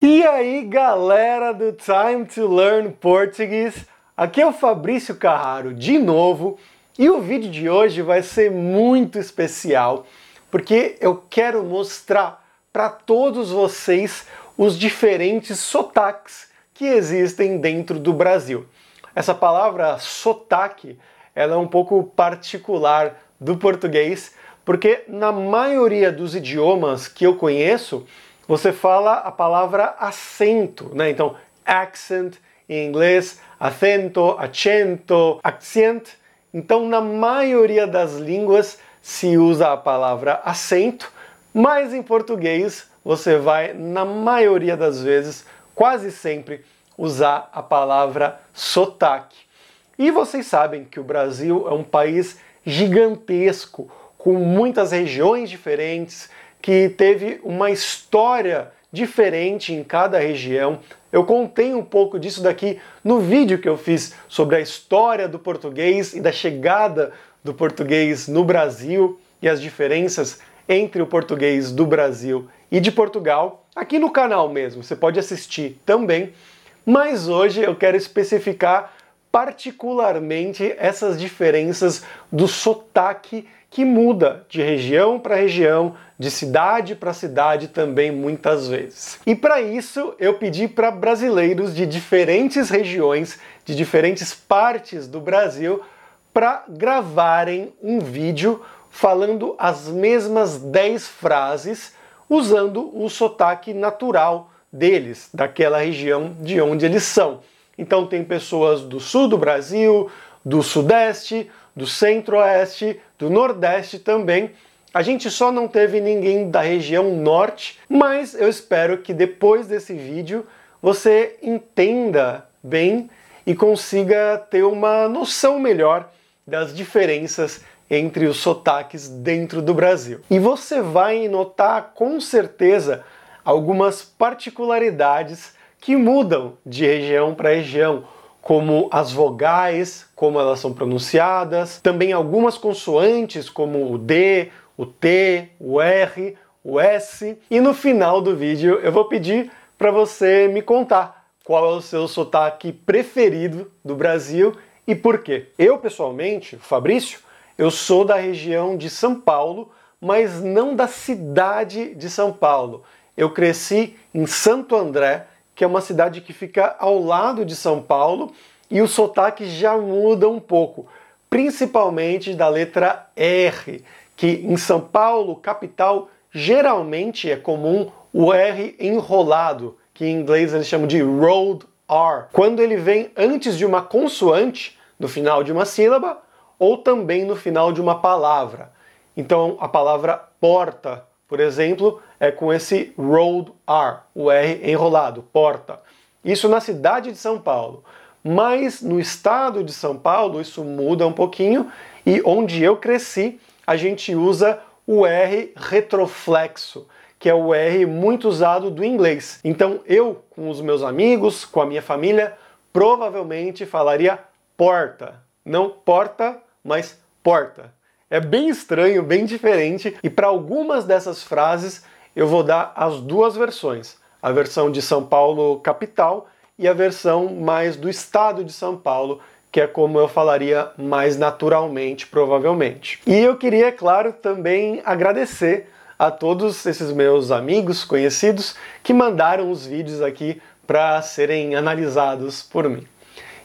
E aí, galera do Time to Learn Portuguese, aqui é o Fabrício Carraro de novo e o vídeo de hoje vai ser muito especial porque eu quero mostrar para todos vocês os diferentes sotaques que existem dentro do Brasil. Essa palavra sotaque ela é um pouco particular do português porque na maioria dos idiomas que eu conheço você fala a palavra acento, né? Então, accent em inglês, acento, acento, accent. Então, na maioria das línguas se usa a palavra acento, mas em português você vai, na maioria das vezes, quase sempre, usar a palavra sotaque. E vocês sabem que o Brasil é um país gigantesco, com muitas regiões diferentes, que teve uma história diferente em cada região. Eu contei um pouco disso daqui no vídeo que eu fiz sobre a história do português e da chegada do português no Brasil e as diferenças entre o português do Brasil e de Portugal, aqui no canal mesmo. Você pode assistir também, mas hoje eu quero especificar particularmente essas diferenças do sotaque que muda de região para região, de cidade para cidade também muitas vezes. E para isso eu pedi para brasileiros de diferentes regiões, de diferentes partes do Brasil, para gravarem um vídeo falando as mesmas 10 frases usando o sotaque natural deles, daquela região de onde eles são. Então tem pessoas do sul do Brasil, do sudeste, do centro-oeste, do nordeste também. A gente só não teve ninguém da região norte, mas eu espero que depois desse vídeo você entenda bem e consiga ter uma noção melhor das diferenças entre os sotaques dentro do Brasil. E você vai notar com certeza algumas particularidades que mudam de região para região, como as vogais, como elas são pronunciadas, também algumas consoantes, como o D, o T, o R, o S. E no final do vídeo eu vou pedir para você me contar qual é o seu sotaque preferido do Brasil e por quê. Eu, pessoalmente, Fabrício, eu sou da região de São Paulo, mas não da cidade de São Paulo. Eu cresci em Santo André, que é uma cidade que fica ao lado de São Paulo, e o sotaque já muda um pouco, principalmente da letra R, que em São Paulo, capital, geralmente é comum o R enrolado, que em inglês eles chamam de rolled R, quando ele vem antes de uma consoante, no final de uma sílaba, ou também no final de uma palavra. Então, a palavra porta por exemplo, é com esse rolled R, o R enrolado, porta. Isso na cidade de São Paulo. Mas no estado de São Paulo isso muda um pouquinho e onde eu cresci, a gente usa o R retroflexo, que é o R muito usado do inglês. Então eu, com os meus amigos, com a minha família, provavelmente falaria porta. Não porta, mas porta. É bem estranho, bem diferente, e para algumas dessas frases eu vou dar as duas versões: a versão de São Paulo capital e a versão mais do estado de São Paulo, que é como eu falaria mais naturalmente, provavelmente. E eu queria, é claro, também agradecer a todos esses meus amigos, conhecidos, que mandaram os vídeos aqui para serem analisados por mim.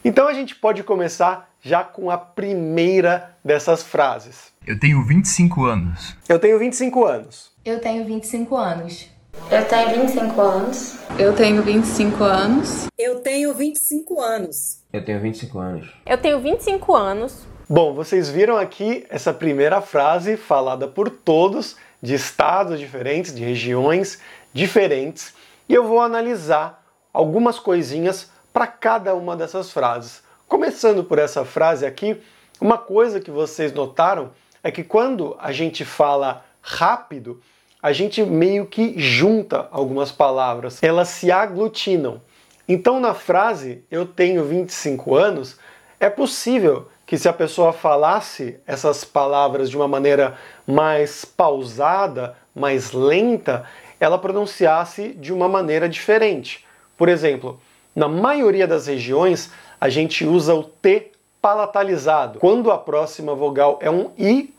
Então a gente pode começar já com a primeira dessas frases. Eu tenho 25 anos. Eu tenho 25 anos. Eu tenho 25 anos. Eu tenho 25 anos. Eu tenho 25 anos. Eu tenho 25 anos. Eu tenho 25 anos. Eu tenho 25 anos. Bom, vocês viram aqui essa primeira frase falada por todos, de estados diferentes, de regiões diferentes, e eu vou analisar algumas coisinhas para cada uma dessas frases. Começando por essa frase aqui, uma coisa que vocês notaram é que quando a gente fala rápido, a gente meio que junta algumas palavras, elas se aglutinam. Então, na frase eu tenho 25 anos, é possível que se a pessoa falasse essas palavras de uma maneira mais pausada, mais lenta, ela pronunciasse de uma maneira diferente. Por exemplo, na maioria das regiões, a gente usa o T palatalizado, quando a próxima vogal é um I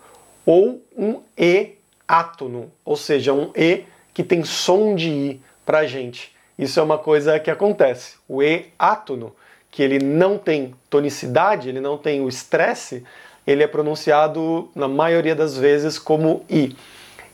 ou um E átono, ou seja, um E que tem som de I para a gente. Isso é uma coisa que acontece. O E átono, que ele não tem tonicidade, ele não tem o estresse, ele é pronunciado na maioria das vezes como I.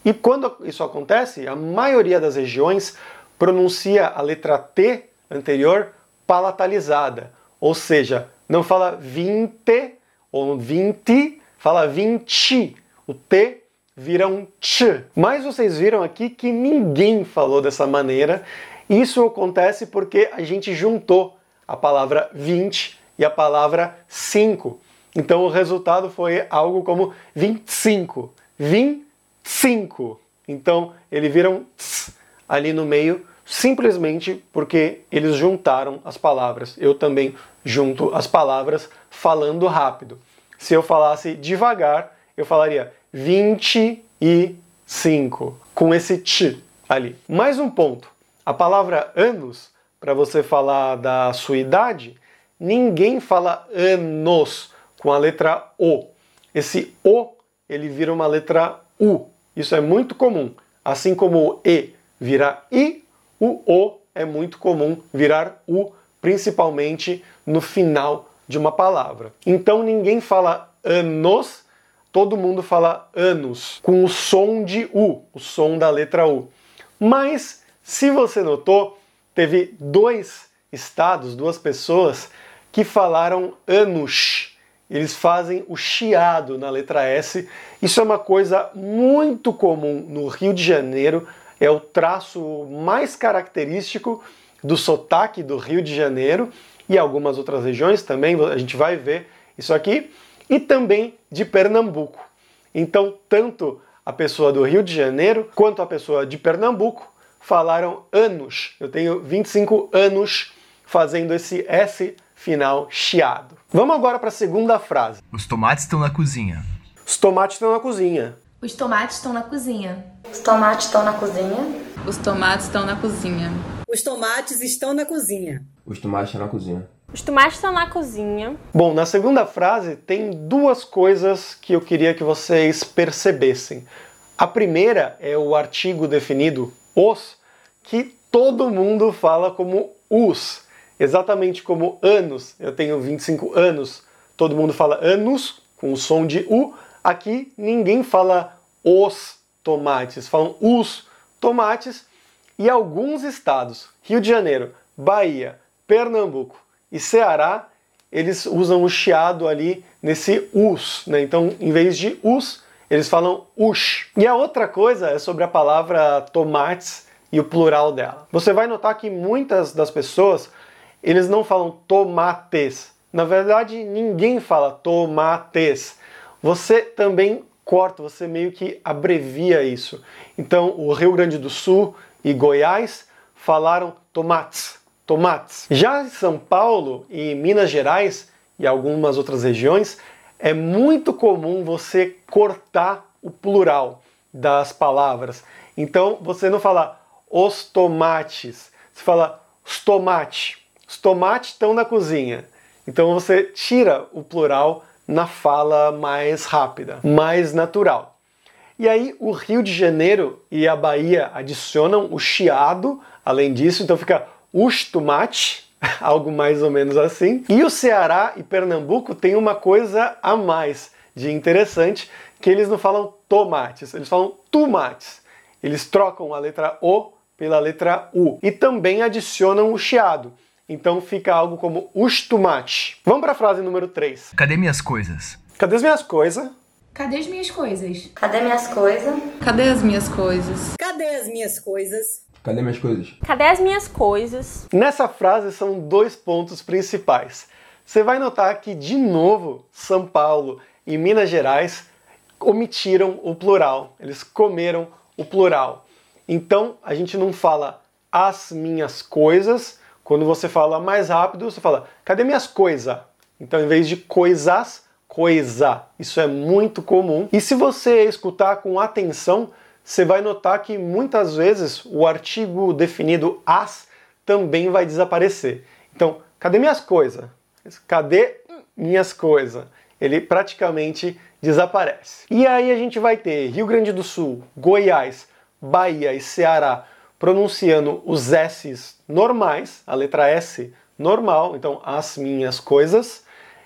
E quando isso acontece, a maioria das regiões pronuncia a letra T anterior palatalizada, ou seja, não fala vinte ou vinte, fala vinte. O T vira um ch. Mas vocês viram aqui que ninguém falou dessa maneira. Isso acontece porque a gente juntou a palavra 20 e a palavra 5. Então o resultado foi algo como 25. 25. Então ele vira um tss ali no meio simplesmente porque eles juntaram as palavras. Eu também junto as palavras falando rápido. Se eu falasse devagar, eu falaria 25 com esse t ali. Mais um ponto. A palavra anos, para você falar da sua idade, ninguém fala anos com a letra O. Esse O, ele vira uma letra U. Isso é muito comum. Assim como o E vira I, o O é muito comum virar U, principalmente no final de uma palavra. Então ninguém fala anos, todo mundo fala anos, com o som de U, o som da letra U. Mas, se você notou, teve dois estados, duas pessoas que falaram anos. Eles fazem o chiado na letra S. Isso é uma coisa muito comum no Rio de Janeiro, é o traço mais característico do sotaque do Rio de Janeiro e algumas outras regiões também, a gente vai ver isso aqui, e também de Pernambuco. Então, tanto a pessoa do Rio de Janeiro quanto a pessoa de Pernambuco falaram anos. Eu tenho 25 anos fazendo esse S final chiado. Vamos agora para a segunda frase. Os tomates estão na cozinha. Os tomates estão na cozinha. Os tomates estão na cozinha. Os tomates estão na cozinha. Os tomates estão na cozinha. Os tomates estão na cozinha. Os tomates estão na cozinha. Os tomates estão na cozinha. Bom, na segunda frase tem duas coisas que eu queria que vocês percebessem. A primeira é o artigo definido os, que todo mundo fala como os, exatamente como anos. Eu tenho 25 anos, todo mundo fala anos com o som de u. Aqui ninguém fala os tomates, falam os tomates. E alguns estados, Rio de Janeiro, Bahia, Pernambuco e Ceará, eles usam o chiado ali nesse us, né? Então, em vez de us, eles falam ush. E a outra coisa é sobre a palavra tomates e o plural dela. Você vai notar que muitas das pessoas, eles não falam tomates. Na verdade, ninguém fala tomates você também corta, você meio que abrevia isso. Então, o Rio Grande do Sul e Goiás falaram tomates, tomates. Já em São Paulo e Minas Gerais e algumas outras regiões, é muito comum você cortar o plural das palavras. Então, você não fala os tomates, você fala os tomates. Os tomates estão na cozinha. Então, você tira o plural na fala mais rápida, mais natural. E aí o Rio de Janeiro e a Bahia adicionam o chiado, além disso, então fica os tomate, algo mais ou menos assim. E o Ceará e Pernambuco tem uma coisa a mais de interessante, que eles não falam tomates, eles falam tomates. Eles trocam a letra O pela letra U e também adicionam o chiado. Então fica algo como os tomates. Vamos para a frase número 3. Cadê minhas coisas? Cadê as minhas coisas? Cadê as minhas coisas? Cadê minhas coisas? Cadê as minhas coisas? Cadê as minhas coisas? Cadê minhas coisas? Cadê as minhas coisas? Nessa frase são dois pontos principais. Você vai notar que, de novo, São Paulo e Minas Gerais omitiram o plural. Eles comeram o plural. Então a gente não fala as minhas coisas, quando você fala mais rápido, você fala, cadê minhas coisas? Então, em vez de coisas, coisa. Isso é muito comum. E se você escutar com atenção, você vai notar que muitas vezes o artigo definido as também vai desaparecer. Então, cadê minhas coisas? Cadê minhas coisas? Ele praticamente desaparece. E aí a gente vai ter Rio Grande do Sul, Goiás, Bahia e Ceará pronunciando os S's normais, a letra S normal, então as minhas coisas.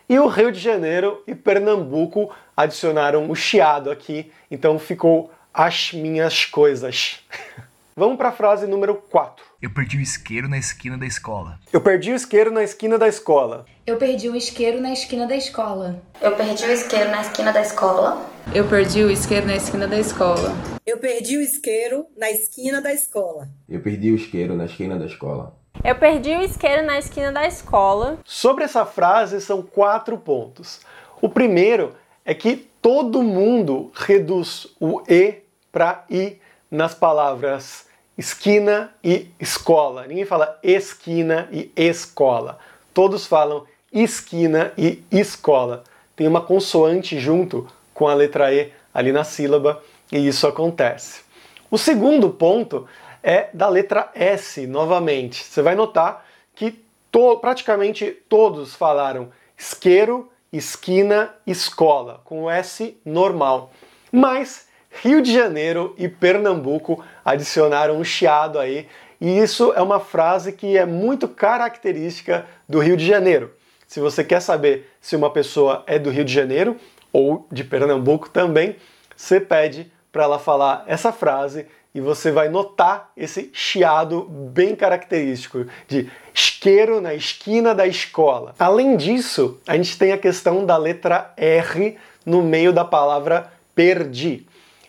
E o Rio de Janeiro e Pernambuco adicionaram o chiado aqui, então ficou as minhas coisas. Vamos para a frase número 4. Eu perdi o isqueiro na esquina da escola. Eu perdi o isqueiro na esquina da escola. Eu perdi um isqueiro na esquina da escola. Eu perdi o isqueiro na esquina da escola. Eu perdi o isqueiro na esquina da escola. Eu perdi o isqueiro na esquina da escola. Eu perdi o isqueiro na esquina da escola. Eu perdi o isqueiro na esquina da escola. Sobre essa frase são quatro pontos. O primeiro é que todo mundo reduz o e para i nas palavras esquina e escola. Ninguém fala esquina e escola. Todos falam esquina e escola. Tem uma consoante junto com a letra E ali na sílaba e isso acontece. O segundo ponto é da letra S novamente. Você vai notar que to praticamente todos falaram isqueiro, esquina, escola, com o S normal. Mas Rio de Janeiro e Pernambuco adicionaram um chiado aí, e isso é uma frase que é muito característica do Rio de Janeiro. Se você quer saber se uma pessoa é do Rio de Janeiro ou de Pernambuco também, você pede para ela falar essa frase e você vai notar esse chiado bem característico de isqueiro na esquina da escola. Além disso, a gente tem a questão da letra R no meio da palavra perdi.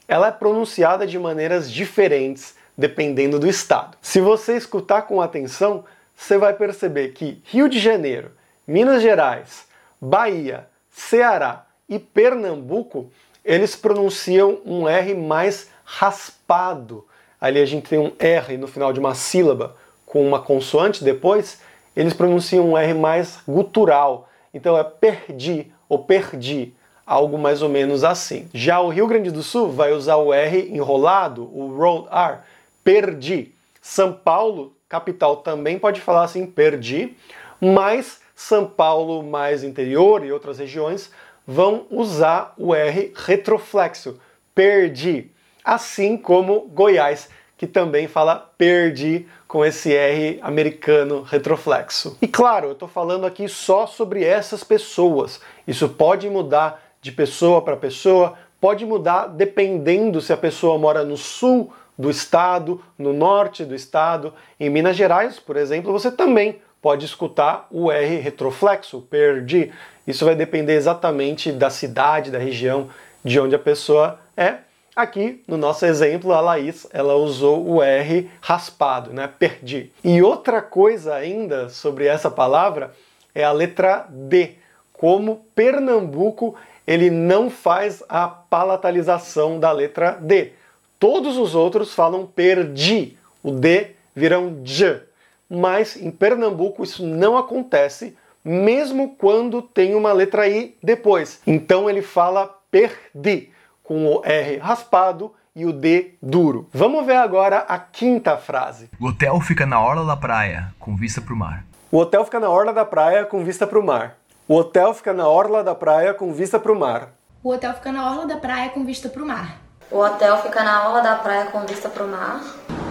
Ela é pronunciada de maneiras diferentes dependendo do estado. Se você escutar com atenção, você vai perceber que Rio de Janeiro, Minas Gerais, Bahia, Ceará e Pernambuco, eles pronunciam um R mais raspado. Ali a gente tem um R no final de uma sílaba com uma consoante depois, eles pronunciam um R mais gutural. Então é perdi ou perdi, algo mais ou menos assim. Já o Rio Grande do Sul vai usar o R enrolado, o rolled R, perdi. São Paulo, capital, também pode falar assim, perdi, mas São Paulo mais interior e outras regiões vão usar o R retroflexo, perdi, assim como Goiás, que também fala perdi com esse R americano retroflexo. E claro, eu estou falando aqui só sobre essas pessoas. Isso pode mudar de pessoa para pessoa, pode mudar dependendo se a pessoa mora no sul do estado, no norte do estado. Em Minas Gerais, por exemplo, você também pode escutar o R retroflexo, perdi. Isso vai depender exatamente da cidade, da região de onde a pessoa é. Aqui, no nosso exemplo, a Laís, ela usou o R raspado, né? Perdi. E outra coisa ainda sobre essa palavra é a letra D. Como Pernambuco, ele não faz a palatalização da letra D. Todos os outros falam perdi. O D vira um J. Mas em Pernambuco isso não acontece, mesmo quando tem uma letra I depois. Então ele fala perdi com o R raspado e o D duro. Vamos ver agora a quinta frase. O hotel fica na orla da praia, com vista para o mar. O hotel fica na orla da praia com vista para o mar. O hotel fica na orla da praia com vista para o mar. O hotel fica na orla da praia com vista para o mar. O hotel fica na orla da praia com vista para o mar.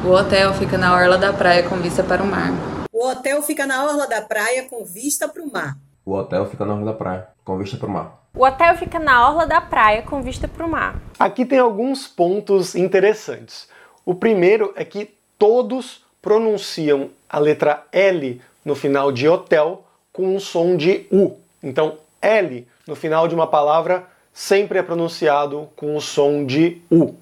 O hotel fica na orla da praia com vista para o mar. O hotel fica na orla da praia com vista para o mar. O hotel fica na orla da praia, com vista para o mar. O hotel fica na orla da praia com vista para o mar. Aqui tem alguns pontos interessantes. O primeiro é que todos pronunciam a letra L no final de hotel com um som de U. Então, L no final de uma palavra sempre é pronunciado com o som de U.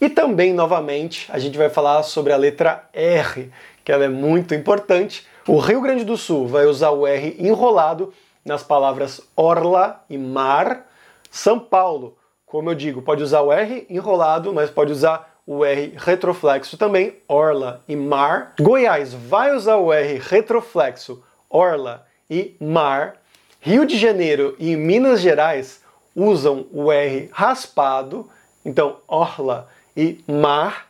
E também, novamente, a gente vai falar sobre a letra R, que ela é muito importante. O Rio Grande do Sul vai usar o R enrolado nas palavras orla e mar. São Paulo, como eu digo, pode usar o R enrolado, mas pode usar o R retroflexo também, orla e mar. Goiás vai usar o R retroflexo, orla e mar. Rio de Janeiro e Minas Gerais usam o R raspado, então orla e mar.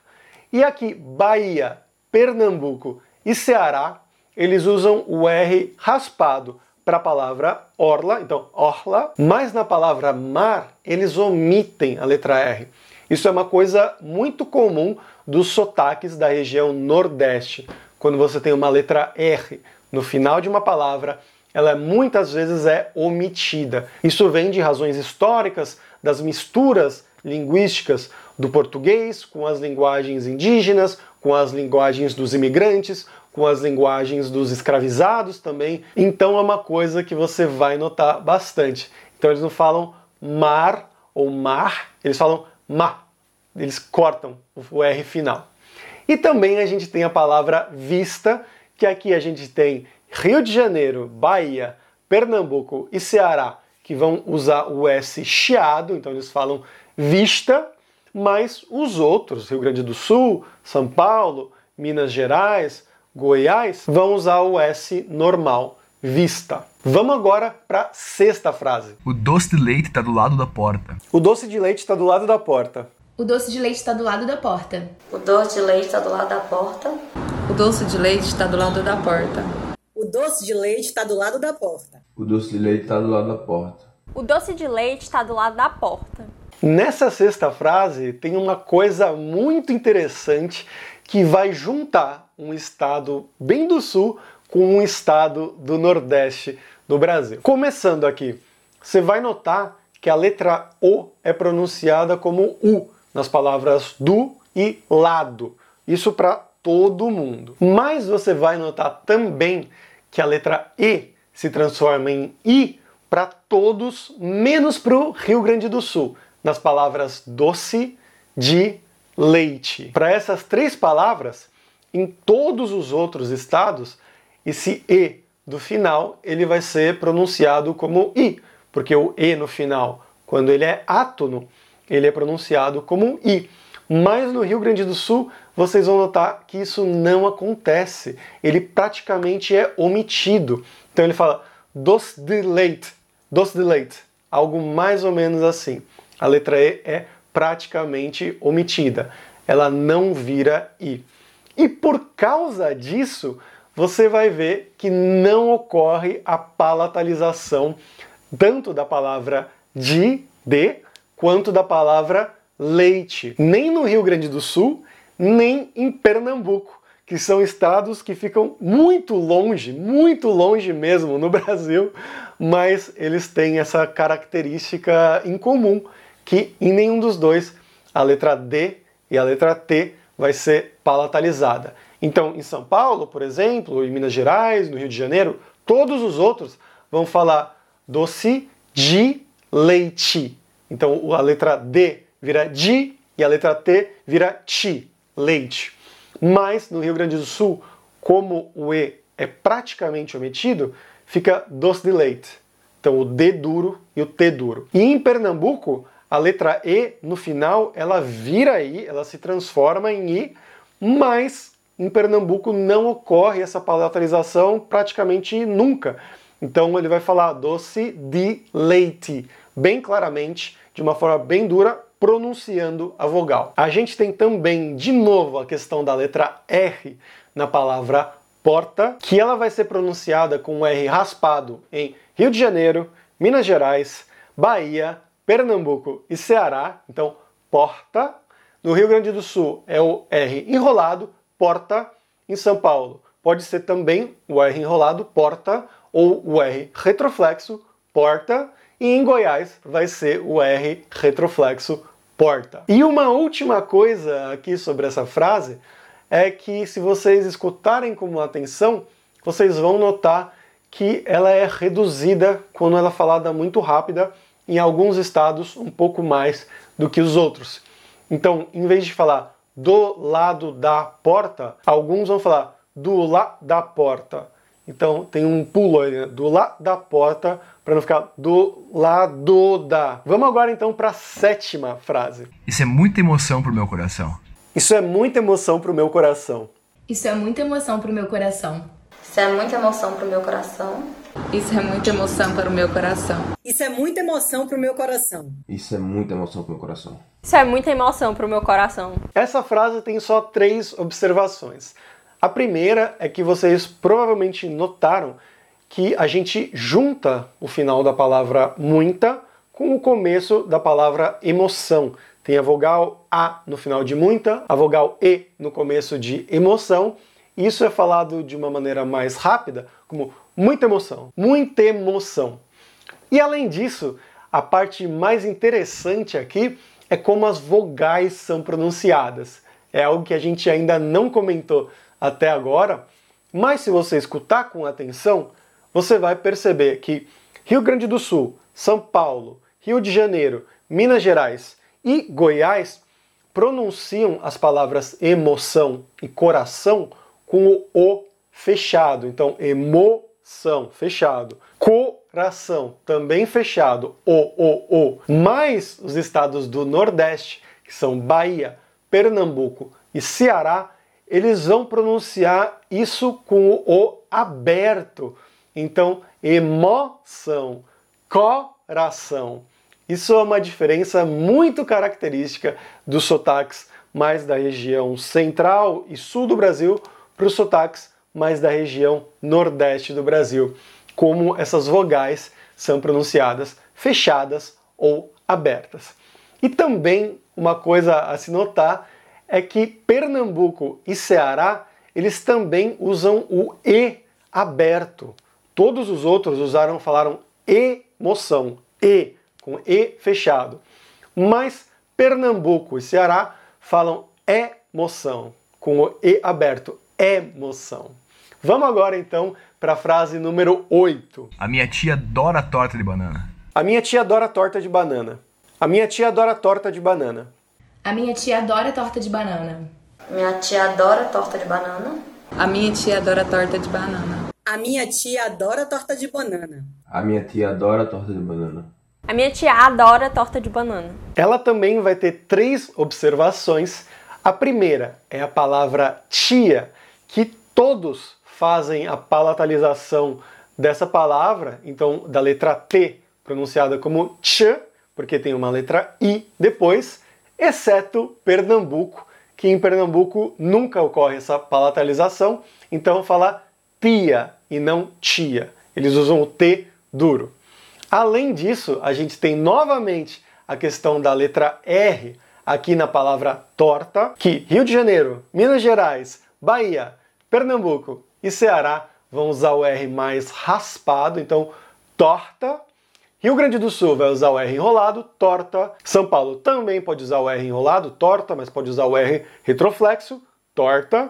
E aqui, Bahia, Pernambuco e Ceará, eles usam o R raspado para a palavra orla, então orla, mas na palavra mar eles omitem a letra R. Isso é uma coisa muito comum dos sotaques da região Nordeste. Quando você tem uma letra R no final de uma palavra, ela muitas vezes é omitida. Isso vem de razões históricas, das misturas linguísticas do português com as linguagens indígenas, com as linguagens dos imigrantes, com as linguagens dos escravizados também. Então é uma coisa que você vai notar bastante. Então eles não falam mar ou mar, eles falam ma. Eles cortam o R final. E também a gente tem a palavra vista, que aqui a gente tem Rio de Janeiro, Bahia, Pernambuco e Ceará, que vão usar o S chiado, então eles falam vista, mas os outros, Rio Grande do Sul, São Paulo, Minas Gerais, Goiás, vão usar o S normal, vista. Vamos agora para a sexta frase. O doce de leite está do lado da porta. O doce de leite está do lado da porta. O doce de leite está do lado da porta. O doce de leite está do lado da porta. O doce de leite está do lado da porta. O doce de leite está do lado da porta. O doce de leite está do lado da porta. O doce de leite está do lado da porta. Nessa sexta frase tem uma coisa muito interessante que vai juntar um estado bem do sul com um estado do nordeste do Brasil. Começando aqui, você vai notar que a letra O é pronunciada como U nas palavras do e lado. Isso para todo mundo. Mas você vai notar também que a letra E se transforma em I para todos, menos para o Rio Grande do Sul, nas palavras doce, de, leite. Para essas três palavras, em todos os outros estados, esse E do final ele vai ser pronunciado como I, porque o E no final, quando ele é átono, ele é pronunciado como I. Mas no Rio Grande do Sul, vocês vão notar que isso não acontece. Ele praticamente é omitido. Então ele fala doce de leite, doce de leite, algo mais ou menos assim. A letra E é praticamente omitida. Ela não vira I. E por causa disso, você vai ver que não ocorre a palatalização tanto da palavra de, de, quanto da palavra leite, nem no Rio Grande do Sul, nem em Pernambuco, que são estados que ficam muito longe, muito longe mesmo no Brasil, mas eles têm essa característica em comum, que em nenhum dos dois a letra D e a letra T vai ser palatalizada. Então, em São Paulo, por exemplo, em Minas Gerais, no Rio de Janeiro, todos os outros vão falar doce de leite. Então, a letra D vira di e a letra T vira ti, leite. Mas no Rio Grande do Sul, como o E é praticamente omitido, fica doce de leite. Então o D duro e o T duro. E em Pernambuco, a letra E no final ela vira I, ela se transforma em I, mas em Pernambuco não ocorre essa palatalização praticamente nunca. Então ele vai falar doce de leite, bem claramente, de uma forma bem dura, pronunciando a vogal. A gente tem também, de novo, a questão da letra R na palavra porta, que ela vai ser pronunciada com um R raspado em Rio de Janeiro, Minas Gerais, Bahia, Pernambuco e Ceará. Então, porta. No Rio Grande do Sul é o R enrolado, porta. Em São Paulo pode ser também o R enrolado, porta, ou o R retroflexo, porta. E em Goiás vai ser o R retroflexo, porta. E uma última coisa aqui sobre essa frase é que se vocês escutarem com atenção, vocês vão notar que ela é reduzida quando ela é falada muito rápida, em alguns estados um pouco mais do que os outros. Então, em vez de falar do lado da porta, alguns vão falar do lá da porta. Então tem um pulo aí, né? do lado da porta para não ficar do lado da. Vamos agora então para a sétima frase. Isso é muita emoção pro meu coração. Isso é muita emoção pro meu coração. Isso é muita emoção pro meu coração. Isso é muita emoção pro meu coração. Isso é muita emoção para o meu coração. Isso é muita emoção pro meu coração. Isso é muita emoção pro meu coração. Isso é muita emoção pro meu coração. Essa frase tem só três observações. A primeira é que vocês provavelmente notaram que a gente junta o final da palavra muita com o começo da palavra emoção. Tem a vogal A no final de muita, a vogal E no começo de emoção. Isso é falado de uma maneira mais rápida, como muita emoção, muita emoção. E além disso, a parte mais interessante aqui é como as vogais são pronunciadas. É algo que a gente ainda não comentou até agora, mas se você escutar com atenção, você vai perceber que Rio Grande do Sul, São Paulo, Rio de Janeiro, Minas Gerais e Goiás pronunciam as palavras emoção e coração com o O fechado. Então, emoção, fechado. Coração, também fechado. O, O, O. Mas os estados do Nordeste, que são Bahia, Pernambuco e Ceará, eles vão pronunciar isso com o O aberto. Então, emoção, coração. Isso é uma diferença muito característica dos sotaques mais da região central e sul do Brasil para os sotaques mais da região nordeste do Brasil, como essas vogais são pronunciadas fechadas ou abertas. E também uma coisa a se notar é que Pernambuco e Ceará, eles também usam o e aberto. Todos os outros usaram, falaram emoção, e com e fechado. Mas Pernambuco e Ceará falam emoção, com o e aberto, emoção. Vamos agora então para a frase número 8. A minha tia adora torta de banana. A minha tia adora torta de banana. A minha tia adora torta de banana. A minha tia adora torta de banana. Minha tia adora torta de banana. A minha tia adora torta de banana. A minha tia adora torta de banana. A minha tia adora torta de banana. A minha tia adora torta de banana. Ela também vai ter três observações. A primeira é a palavra tia, que todos fazem a palatalização dessa palavra, então da letra T pronunciada como ch, porque tem uma letra i depois, exceto Pernambuco, que em Pernambuco nunca ocorre essa palatalização, então fala tia e não tia. Eles usam o T duro. Além disso, a gente tem novamente a questão da letra R aqui na palavra torta, que Rio de Janeiro, Minas Gerais, Bahia, Pernambuco e Ceará vão usar o R mais raspado, então torta. Rio Grande do Sul vai usar o R enrolado, torta. São Paulo também pode usar o R enrolado, torta, mas pode usar o R retroflexo, torta.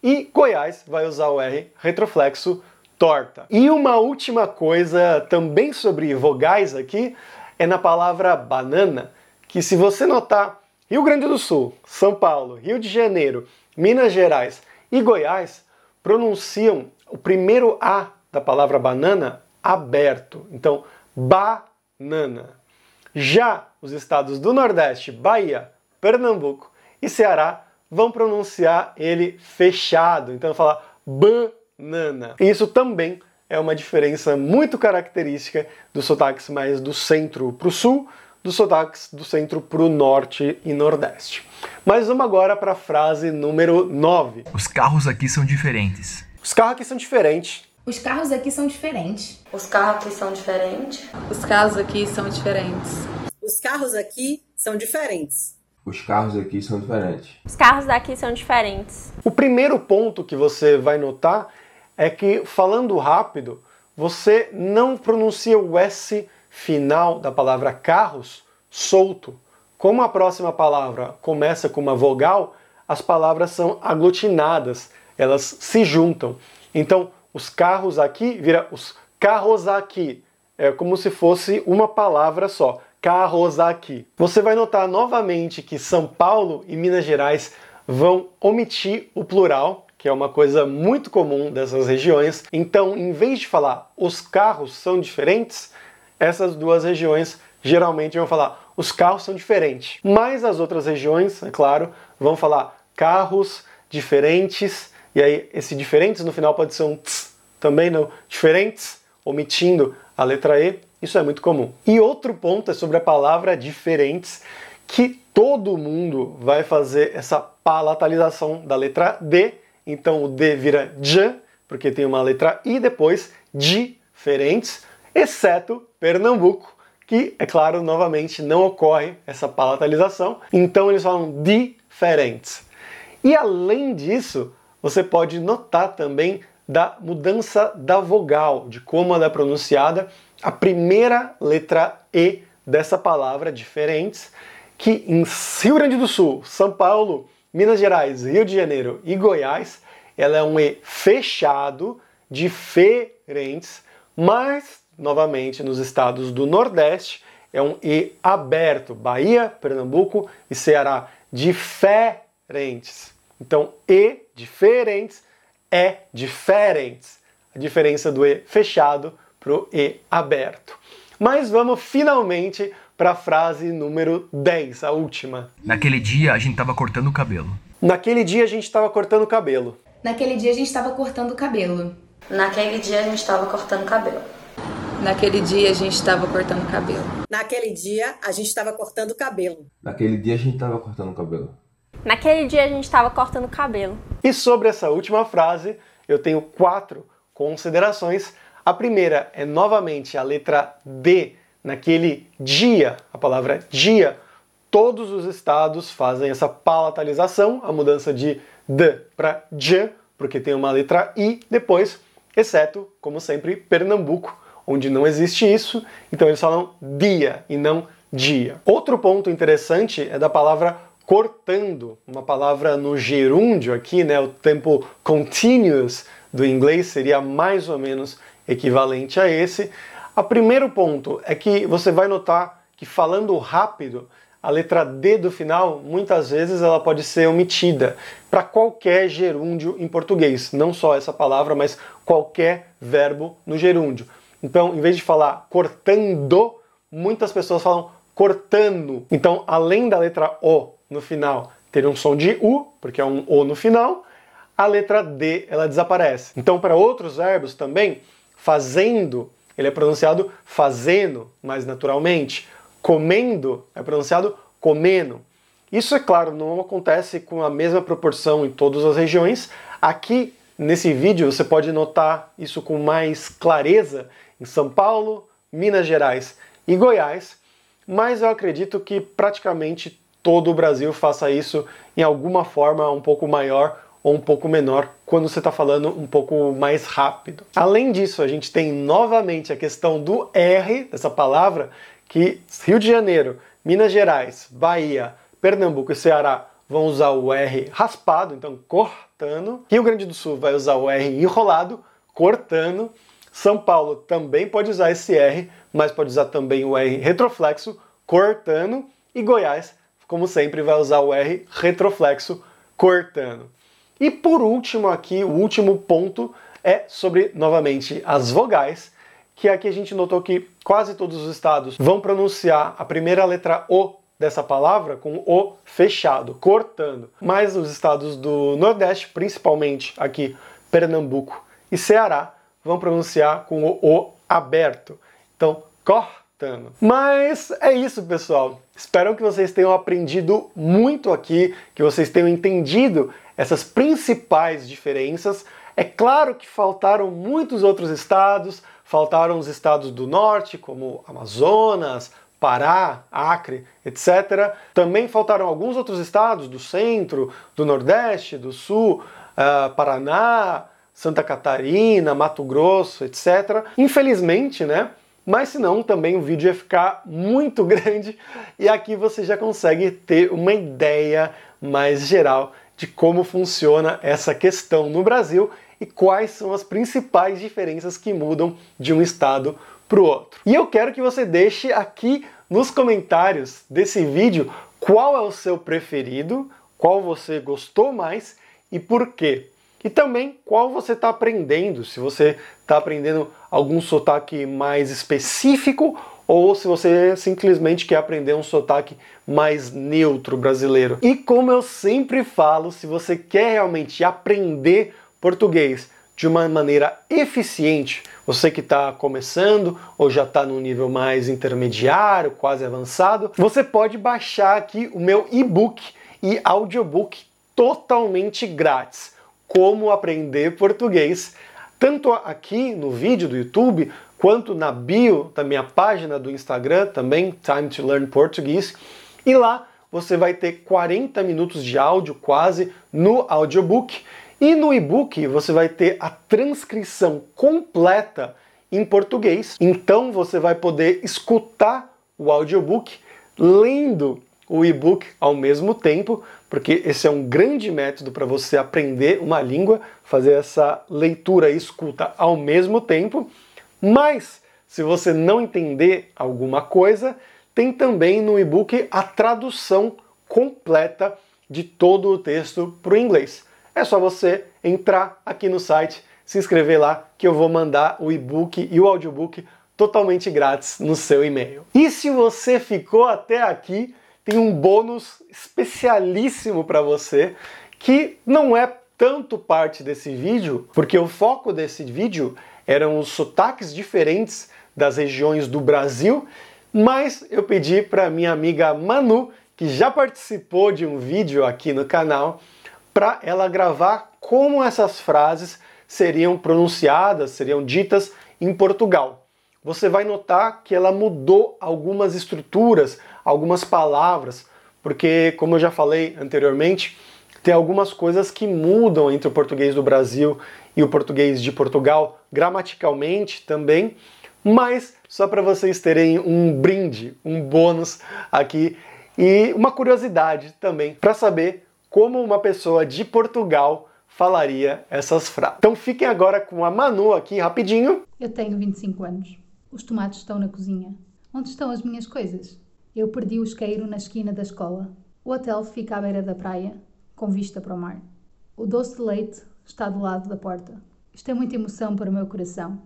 E Goiás vai usar o R retroflexo, torta. E uma última coisa também sobre vogais aqui é na palavra banana, que se você notar, Rio Grande do Sul, São Paulo, Rio de Janeiro, Minas Gerais e Goiás pronunciam o primeiro A da palavra banana aberto. Então, banana. Já os estados do Nordeste, Bahia, Pernambuco e Ceará vão pronunciar ele fechado. Então, falar banana. E isso também é uma diferença muito característica dos sotaques mais do centro para o sul, dos sotaques do centro para o norte e nordeste. Mas vamos agora para a frase número 9. Os carros aqui são diferentes. Os carros aqui são diferentes. Os carros aqui são diferentes. Os carros aqui são diferentes. Os carros aqui são diferentes. Os carros aqui são diferentes. Os carros aqui são diferentes. Os carros daqui são diferentes. O primeiro ponto que você vai notar é que, falando rápido, você não pronuncia o S final da palavra carros solto. Como a próxima palavra começa com uma vogal, as palavras são aglutinadas, elas se juntam. Então, os carros aqui vira os carros aqui. É como se fosse uma palavra só. Carros aqui. Você vai notar novamente que São Paulo e Minas Gerais vão omitir o plural, que é uma coisa muito comum dessas regiões. Então, em vez de falar os carros são diferentes, essas duas regiões geralmente vão falar os carros são diferentes. Mas as outras regiões, é claro, vão falar carros diferentes. E aí, esse diferentes no final pode ser um tss também não. Diferentes, omitindo a letra E, isso é muito comum. E outro ponto é sobre a palavra diferentes, que todo mundo vai fazer essa palatalização da letra D, então o D vira J, porque tem uma letra I depois, diferentes, exceto Pernambuco, que, é claro, novamente não ocorre essa palatalização, então eles falam diferentes. E além disso, você pode notar também da mudança da vogal, de como ela é pronunciada, a primeira letra E dessa palavra, diferentes, que em Rio Grande do Sul, São Paulo, Minas Gerais, Rio de Janeiro e Goiás, ela é um E fechado, diferentes, mas, novamente, nos estados do Nordeste, é um E aberto, Bahia, Pernambuco e Ceará, diferentes. Então, E diferentes é diferentes. A diferença do E fechado para o E aberto. Mas vamos finalmente para a frase número 10, a última. Naquele dia a gente estava cortando o cabelo. Naquele dia a gente estava cortando o cabelo. Naquele dia a gente estava cortando o cabelo. Naquele dia a gente estava cortando cabelo. Naquele dia a gente estava cortando cabelo. Naquele dia a gente estava cortando cabelo. Naquele dia a gente tava cortando o cabelo. Naquele dia a gente estava cortando cabelo. E sobre essa última frase, eu tenho quatro considerações. A primeira é novamente a letra D, naquele dia, a palavra dia. Todos os estados fazem essa palatalização, a mudança de D para J, porque tem uma letra I depois, exceto, como sempre, Pernambuco, onde não existe isso, então eles falam dia e não dia. Outro ponto interessante é da palavra cortando, uma palavra no gerúndio aqui, né, o tempo continuous do inglês seria mais ou menos equivalente a esse. O primeiro ponto é que você vai notar que falando rápido, a letra D do final, muitas vezes ela pode ser omitida para qualquer gerúndio em português, não só essa palavra, mas qualquer verbo no gerúndio. Então, em vez de falar cortando, muitas pessoas falam cortando. Então, além da letra O no final ter um som de U, porque é um O no final, a letra D ela desaparece. Então, para outros verbos também, fazendo, ele é pronunciado fazendo mais naturalmente. Comendo é pronunciado comendo. Isso, é claro, não acontece com a mesma proporção em todas as regiões. Aqui, nesse vídeo, você pode notar isso com mais clareza em São Paulo, Minas Gerais e Goiás, mas eu acredito que praticamente todo o Brasil faça isso em alguma forma um pouco maior ou um pouco menor quando você está falando um pouco mais rápido. Além disso, a gente tem novamente a questão do R dessa palavra, que Rio de Janeiro, Minas Gerais, Bahia, Pernambuco e Ceará vão usar o R raspado, então cortando. Rio Grande do Sul vai usar o R enrolado, cortando. São Paulo também pode usar esse R, mas pode usar também o R retroflexo, cortando. E Goiás como sempre, vai usar o R retroflexo cortando. E por último aqui, o último ponto é sobre, novamente, as vogais, que aqui a gente notou que quase todos os estados vão pronunciar a primeira letra O dessa palavra com O fechado, cortando. Mas os estados do Nordeste, principalmente aqui Pernambuco e Ceará, vão pronunciar com o O aberto. Então, mas é isso, pessoal. Espero que vocês tenham aprendido muito aqui, que vocês tenham entendido essas principais diferenças. É claro que faltaram muitos outros estados, faltaram os estados do norte, como Amazonas, Pará, Acre, etc. Também faltaram alguns outros estados do centro, do nordeste, do sul, uh, Paraná, Santa Catarina, Mato Grosso, etc. Infelizmente, né? Mas senão também o vídeo ia ficar muito grande e aqui você já consegue ter uma ideia mais geral de como funciona essa questão no Brasil e quais são as principais diferenças que mudam de um estado para o outro. E eu quero que você deixe aqui nos comentários desse vídeo qual é o seu preferido, qual você gostou mais e por quê. E também qual você está aprendendo, se você está aprendendo algum sotaque mais específico ou se você simplesmente quer aprender um sotaque mais neutro brasileiro. E como eu sempre falo, se você quer realmente aprender português de uma maneira eficiente. Você que está começando ou já está no nível mais intermediário, quase avançado, você pode baixar aqui o meu e-book e audiobook totalmente grátis. Como aprender português, tanto aqui no vídeo do YouTube quanto na bio da minha página do Instagram, também Time to Learn Português. E lá você vai ter 40 minutos de áudio quase no audiobook e no e-book você vai ter a transcrição completa em português. Então você vai poder escutar o audiobook lendo o e-book ao mesmo tempo, porque esse é um grande método para você aprender uma língua, fazer essa leitura e escuta ao mesmo tempo. Mas se você não entender alguma coisa, tem também no e-book a tradução completa de todo o texto para o inglês. É só você entrar aqui no site, se inscrever lá, que eu vou mandar o e-book e o audiobook totalmente grátis no seu e-mail. E se você ficou até aqui, tem um bônus especialíssimo para você que não é tanto parte desse vídeo, porque o foco desse vídeo eram os sotaques diferentes das regiões do Brasil mas eu pedi para minha amiga Manu, que já participou de um vídeo aqui no canal, para ela gravar como essas frases seriam pronunciadas, seriam ditas em Portugal. Você vai notar que ela mudou algumas estruturas, algumas palavras, porque, como eu já falei anteriormente, tem algumas coisas que mudam entre o português do Brasil e o português de Portugal, gramaticalmente também, mas só para vocês terem um brinde, um bônus aqui e uma curiosidade também para saber como uma pessoa de Portugal falaria essas frases. Então fiquem agora com a Manu aqui rapidinho. Eu tenho 25 anos. Os tomates estão na cozinha. Onde estão as minhas coisas? Eu perdi o isqueiro na esquina da escola. O hotel fica à beira da praia, com vista para o mar. O doce de leite está do lado da porta. Isto é muita emoção para o meu coração.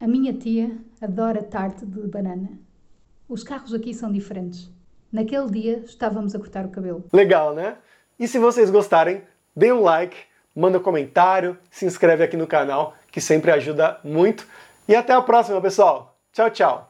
A minha tia adora tarte de banana. Os carros aqui são diferentes. Naquele dia estávamos a cortar o cabelo. Legal, né? E se vocês gostarem, dê um like, manda um comentário, se inscreve aqui no canal, que sempre ajuda muito. E até a próxima, pessoal. Tchau, tchau.